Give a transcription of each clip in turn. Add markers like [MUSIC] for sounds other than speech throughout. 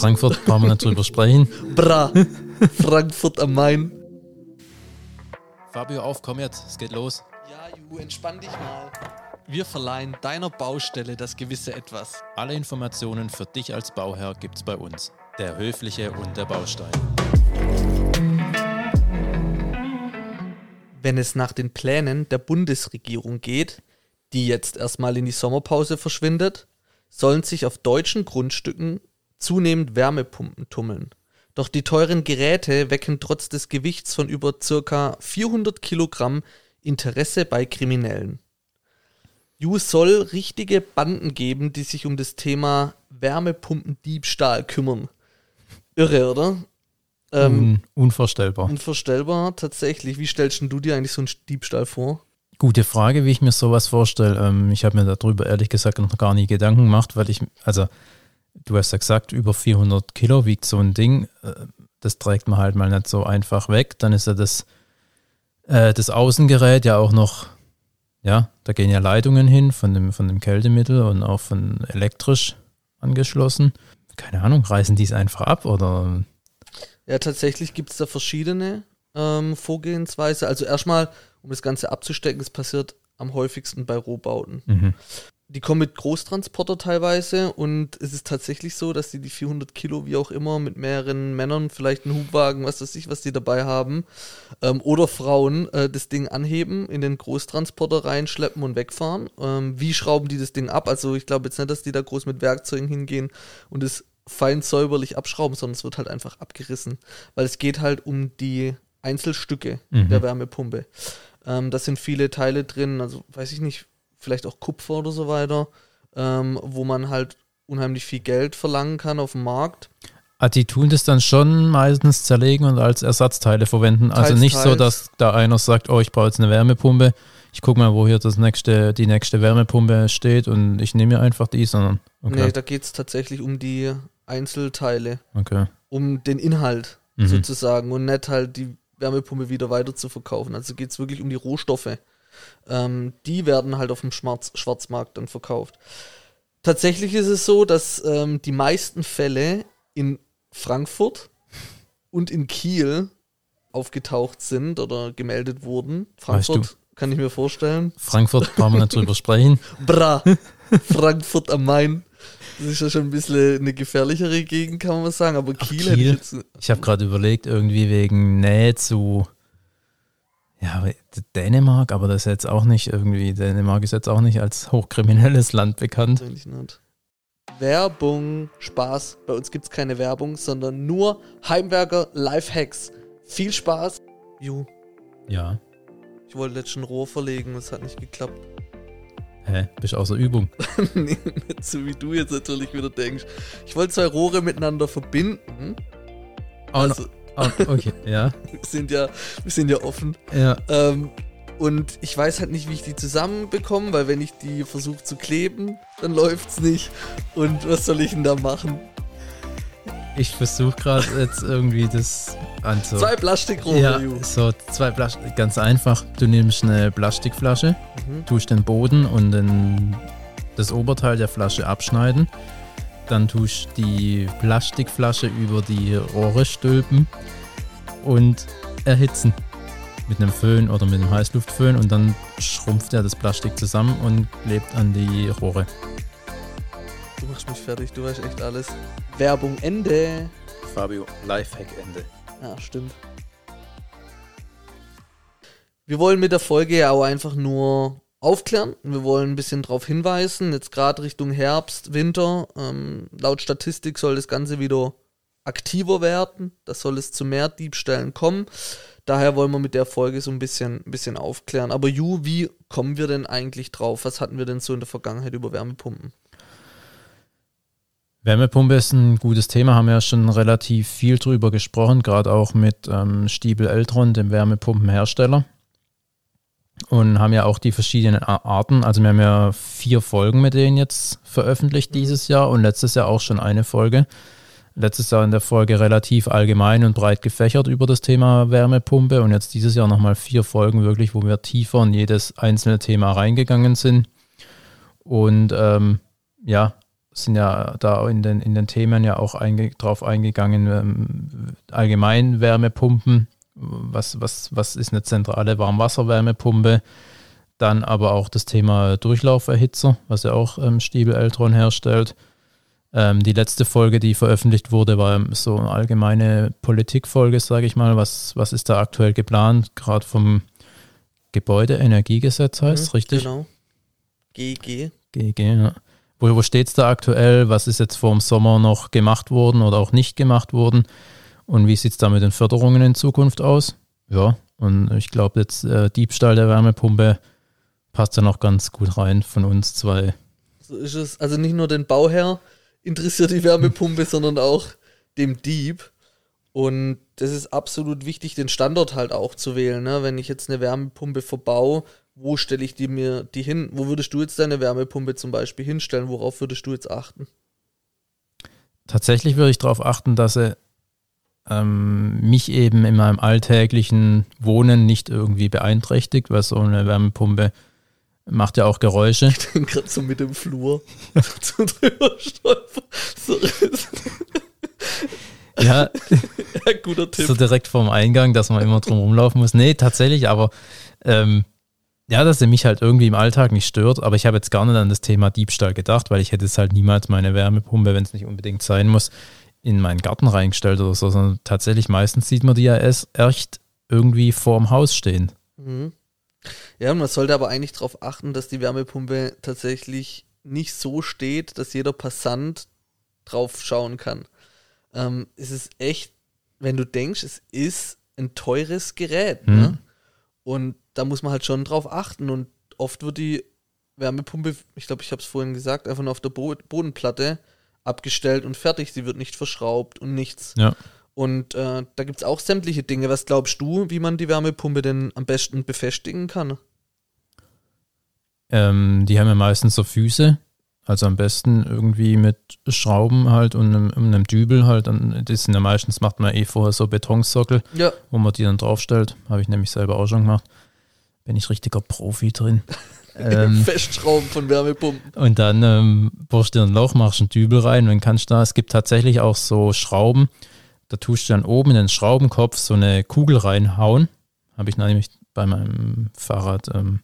Frankfurt, brauchen wir nicht drüber sprechen. Bra. Frankfurt am Main. Fabio, auf, komm jetzt, es geht los. Ja, Ju, entspann dich mal. Wir verleihen deiner Baustelle das gewisse Etwas. Alle Informationen für dich als Bauherr gibt's bei uns. Der Höfliche und der Baustein. Wenn es nach den Plänen der Bundesregierung geht, die jetzt erstmal in die Sommerpause verschwindet, sollen sich auf deutschen Grundstücken zunehmend Wärmepumpen tummeln. Doch die teuren Geräte wecken trotz des Gewichts von über ca. 400 Kilogramm Interesse bei Kriminellen. Ju soll richtige Banden geben, die sich um das Thema Wärmepumpendiebstahl kümmern. Irre, oder? Ähm, Un unvorstellbar. unvorstellbar, tatsächlich. Wie stellst du dir eigentlich so einen Diebstahl vor? Gute Frage, wie ich mir sowas vorstelle. Ähm, ich habe mir darüber ehrlich gesagt noch gar nie Gedanken gemacht, weil ich, also du hast ja gesagt, über 400 Kilo wiegt so ein Ding. Äh, das trägt man halt mal nicht so einfach weg. Dann ist ja das, äh, das Außengerät ja auch noch, ja, da gehen ja Leitungen hin von dem, von dem Kältemittel und auch von elektrisch angeschlossen. Keine Ahnung, reißen die es einfach ab oder? Ja, tatsächlich gibt es da verschiedene ähm, Vorgehensweise. Also erstmal, um das Ganze abzustecken, es passiert am häufigsten bei Rohbauten. Mhm. Die kommen mit Großtransporter teilweise und es ist tatsächlich so, dass die die 400 Kilo, wie auch immer, mit mehreren Männern, vielleicht einen Hubwagen, was weiß ich, was die dabei haben, ähm, oder Frauen äh, das Ding anheben, in den Großtransporter reinschleppen und wegfahren. Ähm, wie schrauben die das Ding ab? Also ich glaube jetzt nicht, dass die da groß mit Werkzeugen hingehen und es fein säuberlich abschrauben, sondern es wird halt einfach abgerissen. Weil es geht halt um die Einzelstücke Mhm. der Wärmepumpe. Ähm, da sind viele Teile drin, also weiß ich nicht, vielleicht auch Kupfer oder so weiter, ähm, wo man halt unheimlich viel Geld verlangen kann auf dem Markt. Ah, die tun das dann schon meistens zerlegen und als Ersatzteile verwenden. Also Teils, nicht so, teils. dass da einer sagt, oh, ich brauche jetzt eine Wärmepumpe. Ich gucke mal, wo hier das nächste, die nächste Wärmepumpe steht und ich nehme mir einfach die, sondern okay. Nee, da geht es tatsächlich um die Einzelteile, okay. um den Inhalt Mhm. sozusagen und nicht halt die Wärmepumpe wieder weiter zu verkaufen. Also geht es wirklich um die Rohstoffe. Ähm, die werden halt auf dem Schwarz Schwarzmarkt dann verkauft. Tatsächlich ist es so, dass ähm, die meisten Fälle in Frankfurt und in Kiel aufgetaucht sind oder gemeldet wurden. Frankfurt kann ich mir vorstellen. Frankfurt brauchen wir nicht drüber sprechen. [LAUGHS] Bra, Frankfurt am Main. Das ist ja schon ein bisschen eine gefährlichere Gegend, kann man sagen. Aber Kiel, ich Kiel? jetzt. Ich habe gerade überlegt, irgendwie wegen Nähe zu ja, Dänemark, aber das ist jetzt auch nicht irgendwie, Dänemark ist jetzt auch nicht als hochkriminelles Land bekannt. Eigentlich nicht. Werbung, Spaß. Bei uns gibt es keine Werbung, sondern nur Heimwerker Lifehacks. Viel Spaß. Ju, Ja. ich wollte letztens ein Rohr verlegen, das hat nicht geklappt. Hä? Bist außer Übung. [LAUGHS] nee, nicht so wie du jetzt natürlich wieder denkst. Ich wollte zwei Rohre miteinander verbinden. Oh, Also, oh, okay, ja. [LAUGHS] wir sind ja, wir sind ja offen. Ja. Ähm, und ich weiß halt nicht, wie ich die zusammenbekomme, weil wenn ich die versuche zu kleben, dann läuft's nicht. Und was soll ich denn da machen? Ich versuche gerade jetzt irgendwie das anzu. Zwei Plastikrohre, ja, so zwei Plastik. Ganz einfach. Du nimmst eine Plastikflasche, Mhm. tust den Boden und den, das Oberteil der Flasche abschneiden. Dann tust die Plastikflasche über die Rohre stülpen und erhitzen. Mit einem Föhn oder mit einem Heißluftföhn und dann schrumpft er das Plastik zusammen und klebt an die Rohre. Du machst mich fertig, du weißt echt alles. Werbung Ende. Fabio, Lifehack Ende. Ja, stimmt. Wir wollen mit der Folge ja auch einfach nur aufklären. Wir wollen ein bisschen darauf hinweisen, jetzt gerade Richtung Herbst, Winter. Ähm, laut Statistik soll das Ganze wieder aktiver werden. Da soll es zu mehr Diebstählen kommen. Daher wollen wir mit der Folge so ein bisschen, bisschen aufklären. Aber Ju, wie kommen wir denn eigentlich drauf? Was hatten wir denn so in der Vergangenheit über Wärmepumpen? Wärmepumpe ist ein gutes Thema, haben wir ja schon relativ viel drüber gesprochen, gerade auch mit ähm, Stiebel Eltron, dem Wärmepumpenhersteller. Und haben ja auch die verschiedenen Arten. Also wir haben ja vier Folgen mit denen jetzt veröffentlicht dieses Jahr und letztes Jahr auch schon eine Folge. Letztes Jahr in der Folge relativ allgemein und breit gefächert über das Thema Wärmepumpe und jetzt dieses Jahr nochmal vier Folgen wirklich, wo wir tiefer in jedes einzelne Thema reingegangen sind. Und ähm, ja, sind ja da in den, in den Themen ja auch einge, drauf eingegangen, ähm, allgemein Wärmepumpen, was, was, was ist eine zentrale Warmwasserwärmepumpe, dann aber auch das Thema Durchlauferhitzer, was ja auch ähm, Stiebel Eltron herstellt. Ähm, die letzte Folge, die veröffentlicht wurde, war so eine allgemeine Politikfolge, sage ich mal. Was, was ist da aktuell geplant? Gerade vom Gebäudeenergiegesetz heißt es, mhm, richtig? Genau. GG. GG, ja. Wo, wo steht es da aktuell? Was ist jetzt vor dem Sommer noch gemacht worden oder auch nicht gemacht worden? Und wie sieht es da mit den Förderungen in Zukunft aus? Ja, und ich glaube, jetzt äh, Diebstahl der Wärmepumpe passt da noch ganz gut rein von uns zwei. So ist es. Also nicht nur den Bauherr interessiert die [LAUGHS] Wärmepumpe, sondern auch dem Dieb. Und das ist absolut wichtig, den Standort halt auch zu wählen. Ne? Wenn ich jetzt eine Wärmepumpe verbaue, wo stelle ich die mir die hin? Wo würdest du jetzt deine Wärmepumpe zum Beispiel hinstellen? Worauf würdest du jetzt achten? Tatsächlich würde ich darauf achten, dass er ähm, mich eben in meinem alltäglichen Wohnen nicht irgendwie beeinträchtigt, weil so eine Wärmepumpe macht ja auch Geräusche. Ich bin gerade so mit dem Flur [LAUGHS] zum drüber stolpern. Ja, ja, guter Tipp. So direkt vorm Eingang, dass man immer drum rumlaufen muss. Nee, tatsächlich, aber ähm, ja, dass er mich halt irgendwie im Alltag nicht stört. Aber ich habe jetzt gar nicht an das Thema Diebstahl gedacht, weil ich hätte es halt niemals meine Wärmepumpe, wenn es nicht unbedingt sein muss, in meinen Garten reingestellt oder so, sondern tatsächlich meistens sieht man die ja echt irgendwie vorm Haus stehen. Mhm. Ja, man sollte aber eigentlich darauf achten, dass die Wärmepumpe tatsächlich nicht so steht, dass jeder Passant drauf schauen kann ähm, es ist echt, wenn du denkst, es ist ein teures Gerät. Mhm. Ne? Und da muss man halt schon drauf achten. Und oft wird die Wärmepumpe, ich glaube, ich habe es vorhin gesagt, einfach nur auf der Bo Bodenplatte abgestellt und fertig. Sie wird nicht verschraubt und nichts. Ja. Und äh, da gibt es auch sämtliche Dinge. Was glaubst du, wie man die Wärmepumpe denn am besten befestigen kann? Ähm, die haben ja meistens so Füße, also am besten irgendwie mit Schrauben halt und einem, einem Dübel halt. Das sind ja meistens, macht man eh vorher so Betonsockel, ja. wo man die dann draufstellt. Habe ich nämlich selber auch schon gemacht. Bin ich richtiger Profi drin. [LAUGHS] ähm, [LAUGHS] Festschrauben von Wärmepumpen. Und dann ähm, bohrst du ein Loch, machst einen Dübel rein und dann kannst du da, es gibt tatsächlich auch so Schrauben, da tust du dann oben in den Schraubenkopf so eine Kugel reinhauen. Habe ich nämlich bei meinem Fahrrad ähm,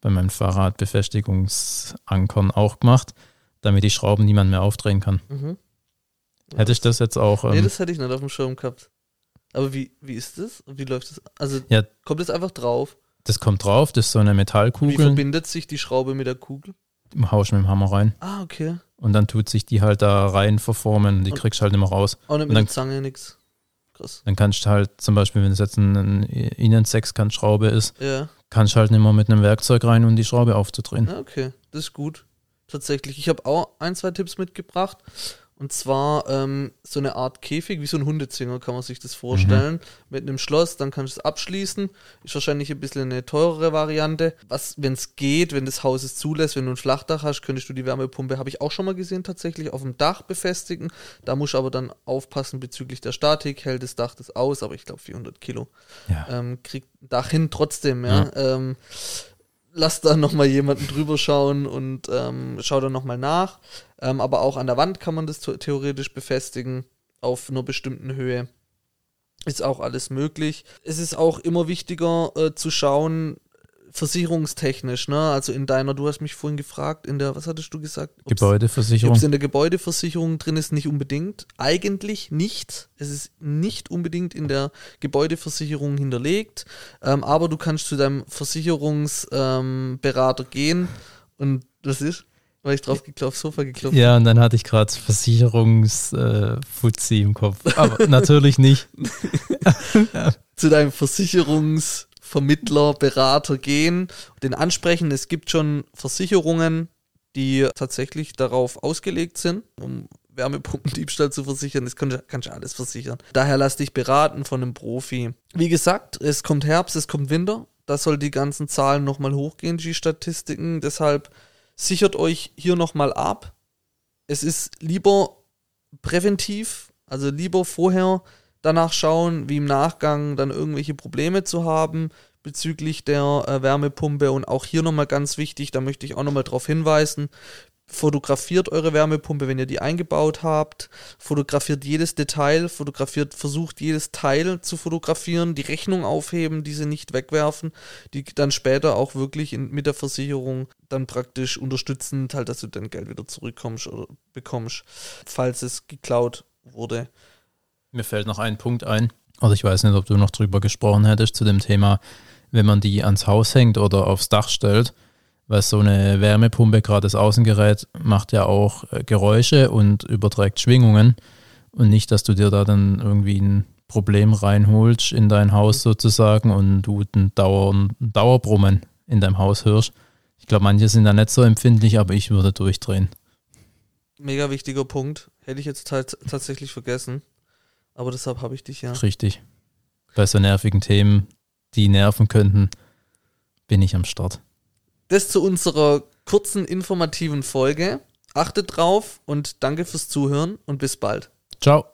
bei meinen Fahrradbefestigungsankern auch gemacht, damit die Schrauben niemand mehr aufdrehen kann. Mhm. Hätte ich das jetzt auch. Ähm, nee, das hätte ich nicht auf dem Schirm gehabt. Aber wie, wie ist das? Wie läuft das? Also ja, kommt das einfach drauf? Das kommt drauf, das ist so eine Metallkugel. Wie verbindet sich die Schraube mit der Kugel? Haust mit dem Hammer rein. Ah, okay. Und dann tut sich die halt da rein verformen, die und kriegst halt immer raus. Auch nicht mit der Zange nix. Krass. Dann kannst du halt zum Beispiel, wenn es jetzt eine ein Innensechskantschraube ist, ja kannst halt nicht mehr mit einem Werkzeug rein, um die Schraube aufzudrehen. Okay, das ist gut. Tatsächlich. Ich habe auch ein, zwei Tipps mitgebracht. Und zwar ähm, so eine Art Käfig, wie so ein Hundezwinger, kann man sich das vorstellen. Mhm. Mit einem Schloss, dann kannst du es abschließen. Ist wahrscheinlich ein bisschen eine teurere Variante. Was, wenn es geht, wenn das Haus es zulässt, wenn du ein Flachdach hast, könntest du die Wärmepumpe, habe ich auch schon mal gesehen, tatsächlich auf dem Dach befestigen. Da musst du aber dann aufpassen bezüglich der Statik. Hält das Dach das aus, aber ich glaube 400 Kilo. Ja. Ähm, kriegt Dach hin trotzdem, ja. ja. Ähm, lass da nochmal jemanden drüber schauen und ähm, schau dann nochmal nach. Ähm, aber auch an der Wand kann man das theoretisch befestigen auf einer bestimmten Höhe. Ist auch alles möglich. Es ist auch immer wichtiger äh, zu schauen, versicherungstechnisch, ne? Also in deiner, du hast mich vorhin gefragt, in der, was hattest du gesagt? Gebäudeversicherung. Ob es in der Gebäudeversicherung drin ist, nicht unbedingt. Eigentlich nicht. Es ist nicht unbedingt in der Gebäudeversicherung hinterlegt. Ähm, aber du kannst zu deinem Versicherungsberater ähm, gehen und das ist? Weil ich drauf geklopft, Sofa geklopft. Ja, und dann hatte ich gerade Versicherungsfuzzi äh, im Kopf. Aber natürlich nicht. [LAUGHS] Zu deinem Versicherungs- Vermittler, Berater gehen, den ansprechen. Es gibt schon Versicherungen, die tatsächlich darauf ausgelegt sind, um Wärmepumpendiebstahl zu versichern. Das kannst, du alles versichern. Daher lass dich beraten von einem Profi. Wie gesagt, es kommt Herbst, es kommt Winter. Da soll die ganzen Zahlen nochmal hochgehen, die Statistiken. Deshalb sichert euch hier nochmal ab. Es ist lieber präventiv, also lieber vorher danach schauen, wie im Nachgang dann irgendwelche Probleme zu haben bezüglich der äh, Wärmepumpe. Und auch hier nochmal ganz wichtig, da möchte ich auch nochmal darauf hinweisen, fotografiert eure Wärmepumpe, wenn ihr die eingebaut habt, fotografiert jedes Detail, fotografiert, versucht jedes Teil zu fotografieren, die Rechnung aufheben, diese nicht wegwerfen, die dann später auch wirklich in, mit der Versicherung dann praktisch unterstützend halt, dass du dein Geld wieder zurückkommst oder bekommst, falls es geklaut wurde. Mir fällt noch ein Punkt ein, also ich weiß nicht, ob du noch drüber gesprochen hättest zu dem Thema, wenn man die ans Haus hängt oder aufs Dach stellt, weil so eine Wärmepumpe, gerade das Außengerät, macht ja auch äh, Geräusche und überträgt Schwingungen. Und nicht, dass du dir da dann irgendwie ein Problem reinholst in dein Haus sozusagen und du ein, Dauer, ein Dauerbrummen in deinem Haus hörst. Ich glaube, manche sind da nicht so empfindlich, aber ich würde durchdrehen. Mega wichtiger Punkt. Hätte ich jetzt tatsächlich vergessen. Aber deshalb habe ich dich ja. Richtig. Bei so nervigen Themen, die nerven könnten, bin ich am Start. Das zu unserer kurzen informativen Folge. Achtet drauf und danke fürs Zuhören und bis bald. Ciao.